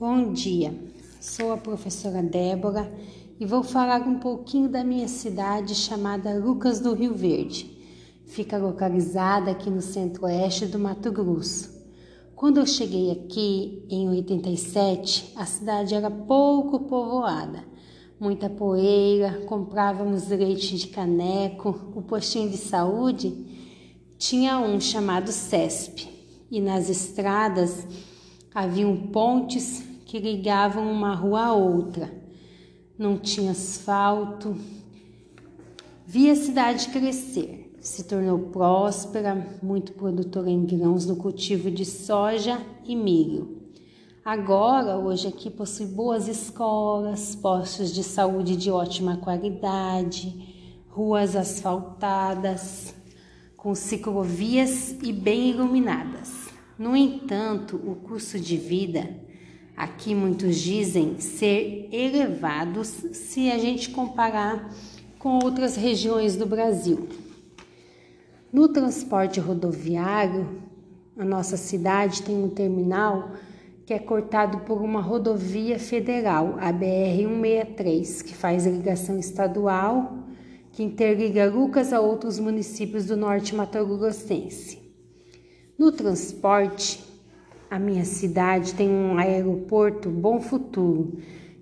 Bom dia, sou a professora Débora e vou falar um pouquinho da minha cidade chamada Lucas do Rio Verde. Fica localizada aqui no centro-oeste do Mato Grosso. Quando eu cheguei aqui em 87, a cidade era pouco povoada, muita poeira, comprávamos leite de caneco, o postinho de saúde tinha um chamado CESP e nas estradas haviam pontes que ligavam uma rua a outra. Não tinha asfalto. Vi a cidade crescer. Se tornou próspera, muito produtora em grãos no cultivo de soja e milho. Agora, hoje aqui possui boas escolas, postos de saúde de ótima qualidade, ruas asfaltadas, com ciclovias e bem iluminadas. No entanto, o custo de vida aqui muitos dizem ser elevado se a gente comparar com outras regiões do Brasil. No transporte rodoviário, a nossa cidade tem um terminal que é cortado por uma rodovia federal, a BR-163, que faz ligação estadual, que interliga Lucas a outros municípios do norte mato-grossense. No transporte, a minha cidade tem um aeroporto Bom Futuro,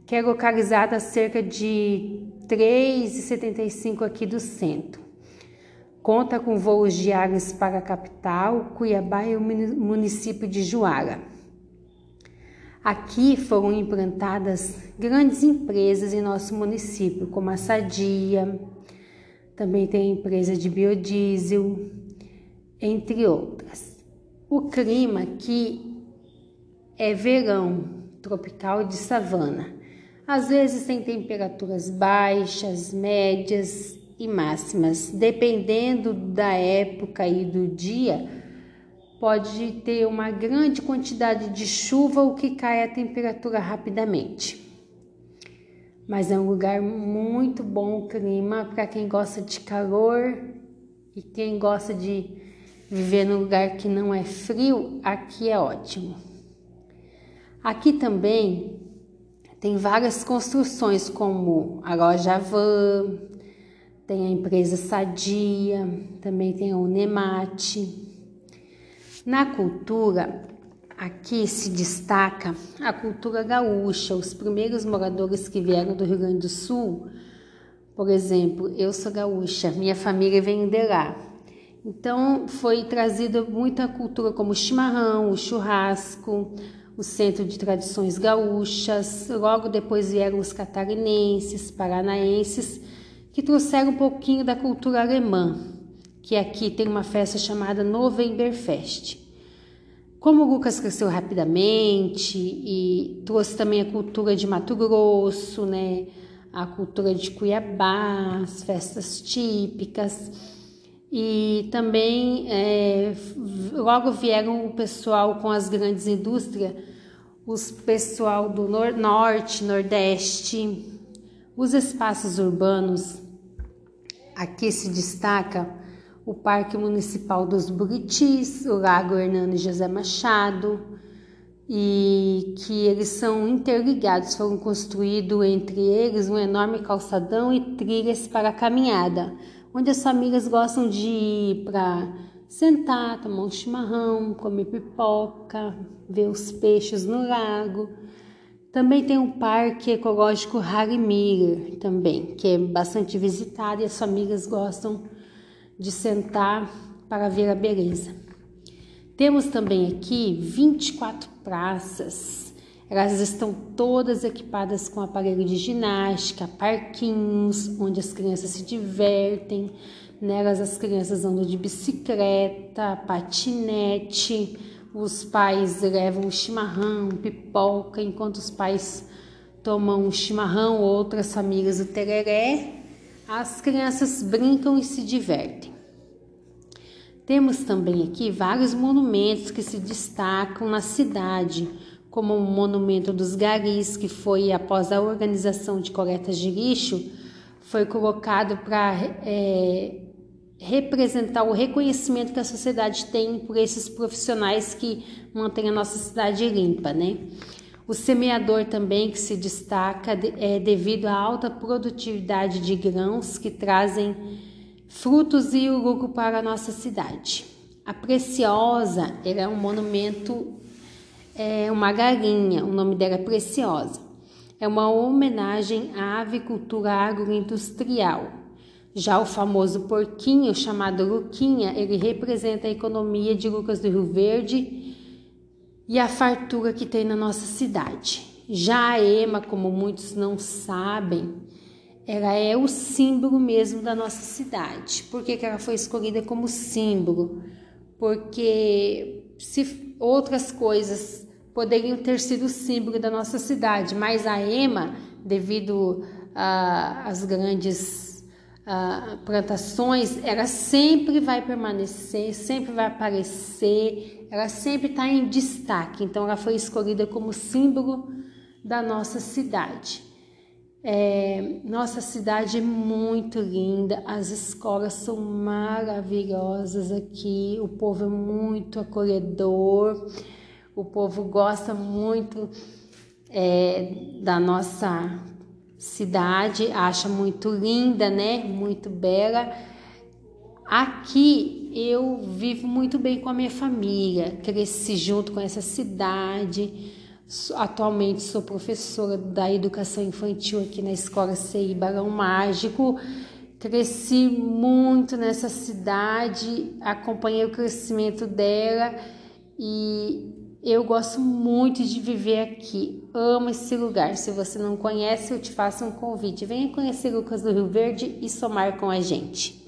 que é localizado a cerca de 3,75 aqui do centro. Conta com voos diários para a capital, Cuiabá e o município de Juara. Aqui foram implantadas grandes empresas em nosso município, como a Sadia, também tem empresa de biodiesel, entre outras. O clima aqui é verão tropical de savana. Às vezes tem temperaturas baixas, médias e máximas. Dependendo da época e do dia, pode ter uma grande quantidade de chuva, o que cai a temperatura rapidamente. Mas é um lugar muito bom o clima para quem gosta de calor e quem gosta de Viver num lugar que não é frio, aqui é ótimo. Aqui também tem várias construções, como a loja Van, tem a empresa Sadia, também tem a Unemate. Na cultura, aqui se destaca a cultura gaúcha. Os primeiros moradores que vieram do Rio Grande do Sul, por exemplo, eu sou gaúcha, minha família vem de lá. Então foi trazida muita cultura como o chimarrão, o churrasco, o centro de tradições gaúchas. Logo depois vieram os catarinenses, paranaenses, que trouxeram um pouquinho da cultura alemã, que aqui tem uma festa chamada Novemberfest. Como o Lucas cresceu rapidamente e trouxe também a cultura de Mato Grosso, né? A cultura de Cuiabá, as festas típicas e também é, logo vieram o pessoal com as grandes indústrias, os pessoal do nor norte, nordeste, os espaços urbanos. Aqui se destaca o Parque Municipal dos Buritis, o Lago Hernando José Machado, e que eles são interligados, foram construídos entre eles um enorme calçadão e trilhas para caminhada onde as famílias gostam de ir para sentar, tomar um chimarrão, comer pipoca, ver os peixes no lago. Também tem um parque ecológico Harry Miller também, que é bastante visitado e as famílias gostam de sentar para ver a beleza. Temos também aqui 24 praças elas estão todas equipadas com aparelho de ginástica, parquinhos, onde as crianças se divertem. Nelas as crianças andam de bicicleta, patinete. Os pais levam chimarrão, pipoca, enquanto os pais tomam chimarrão, outras famílias o tereré. As crianças brincam e se divertem. Temos também aqui vários monumentos que se destacam na cidade, como o Monumento dos Garis, que foi após a organização de coletas de lixo, foi colocado para é, representar o reconhecimento que a sociedade tem por esses profissionais que mantêm a nossa cidade limpa, né? O semeador também que se destaca é devido à alta produtividade de grãos que trazem frutos e lucro para a nossa cidade. A Preciosa era um monumento, é uma galinha, o nome dela é Preciosa. É uma homenagem à avicultura agroindustrial. Já o famoso porquinho, chamado Luquinha, ele representa a economia de Lucas do Rio Verde e a fartura que tem na nossa cidade. Já a Ema, como muitos não sabem, ela é o símbolo mesmo da nossa cidade. Por que, que ela foi escolhida como símbolo? Porque se outras coisas poderiam ter sido símbolo da nossa cidade, mas a Ema, devido às grandes uh, plantações, ela sempre vai permanecer, sempre vai aparecer, ela sempre está em destaque. Então, ela foi escolhida como símbolo da nossa cidade. É, nossa cidade é muito linda, as escolas são maravilhosas aqui, o povo é muito acolhedor, o povo gosta muito é, da nossa cidade, acha muito linda, né? Muito bela. Aqui eu vivo muito bem com a minha família, cresci junto com essa cidade. Atualmente sou professora da educação infantil aqui na escola CI Barão Mágico. Cresci muito nessa cidade, acompanhei o crescimento dela e eu gosto muito de viver aqui, amo esse lugar. Se você não conhece, eu te faço um convite. Venha conhecer Lucas do Rio Verde e somar com a gente.